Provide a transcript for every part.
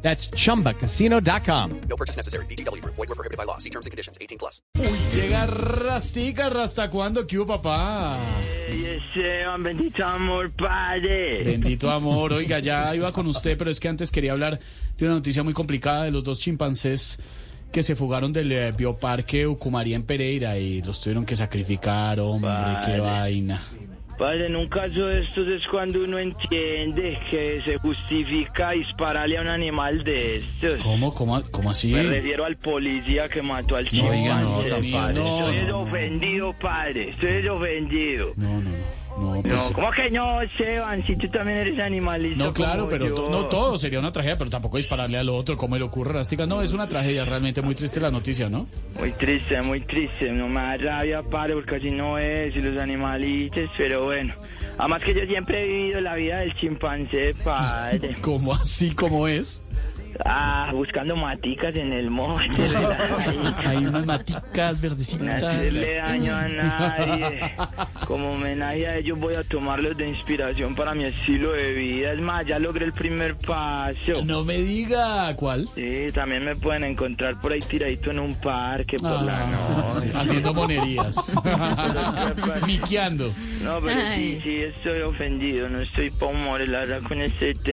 That's chumbacasino.com. No purchase necessary. BGW. Void were prohibited by law. See terms and conditions. 18 plus. Llega Rastica, ¿hasta cuándo? ¿Qué hubo, papá? Bendito amor, padre. Bendito amor. Oiga, ya iba con usted, pero es que antes quería hablar de una noticia muy complicada de los dos chimpancés que se fugaron del eh, bioparque Ucumaría en Pereira y los tuvieron que sacrificar, hombre, qué vaina. Padre, en un caso de estos es cuando uno entiende que se justifica dispararle a un animal de estos. ¿Cómo, cómo, cómo así? Me refiero al policía que mató al oiga, no, padre. no, no, Estoy ofendido, padre. Estoy ofendido. No, no, no. No, pues, No, ¿cómo que no, Esteban? Si tú también eres animalista. No, claro, pero to- no todo sería una tragedia, pero tampoco dispararle al otro, como le ocurre a Rastica. No, es una tragedia, realmente muy triste la noticia, ¿no? Muy triste, muy triste. No me da rabia, padre, porque así no es. Y los animalitos, pero bueno. Además que yo siempre he vivido la vida del chimpancé, padre. ¿Cómo así, como es? Ah, buscando maticas en el monte. Hay unas maticas No verdecitas. hacerle daño a nadie. Como homenaje a ellos voy a tomarlos de inspiración para mi estilo de vida. Es más, ya logré el primer paso. No me diga, ¿cuál? Sí, también me pueden encontrar por ahí tiradito en un parque por la Ah, noche. haciendo monerías. Miqueando. No, pero sí, sí, estoy ofendido. No estoy pa' humores, la verdad, con este tema.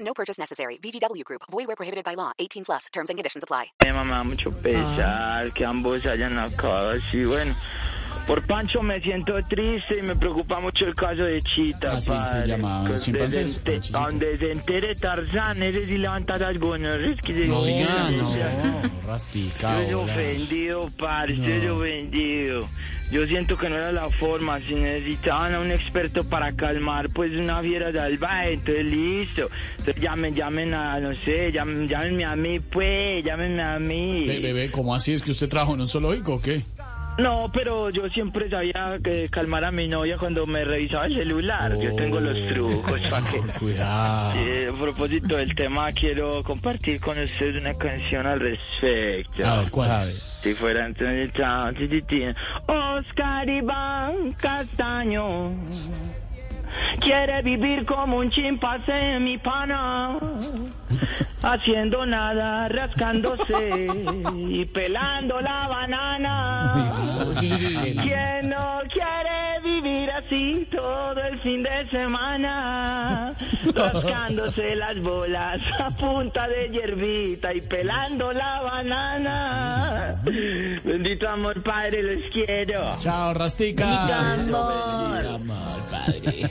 No purchase necessary. VGW Group. Void where prohibited by law. 18 plus. Terms and conditions apply. me da mucho pesar que ambos hayan acabado así. Bueno, por Pancho me siento triste y me preocupa mucho el caso de Chita. Así se padre. llamaban los Que donde chimpancés, se ente- Panchito. Donde se entere Tarzán, ese sí levanta las gonorreas que se No diga, no. Rastica, Estoy hola. ofendido, padre, estoy ofendido. Yo siento que no era la forma, si necesitaban a un experto para calmar pues una fiera salvaje, entonces listo. Entonces llamen, llamen a, no sé, llamen, llámenme a mí, pues, llámenme a mí. Be- Bebé, ¿cómo así? ¿Es que usted trabajó en un zoológico o qué? No, pero yo siempre sabía que calmar a mi novia cuando me revisaba el celular. Yo tengo los trucos para que... Cuidado. Eh, a propósito del tema, quiero compartir con ustedes una canción al respecto. A ver, ¿cuál es? Si fuera entonces. Oscar Iván Castaño quiere vivir como un chimpancé, mi pana, haciendo nada, rascándose y pelando la banana. ¿Quién no quiere vivir así todo el fin de semana? Rascándose las bolas a punta de hierbita y pelando la banana. Bendito amor, padre, los quiero. Chao, Rastica. amor. amor, padre.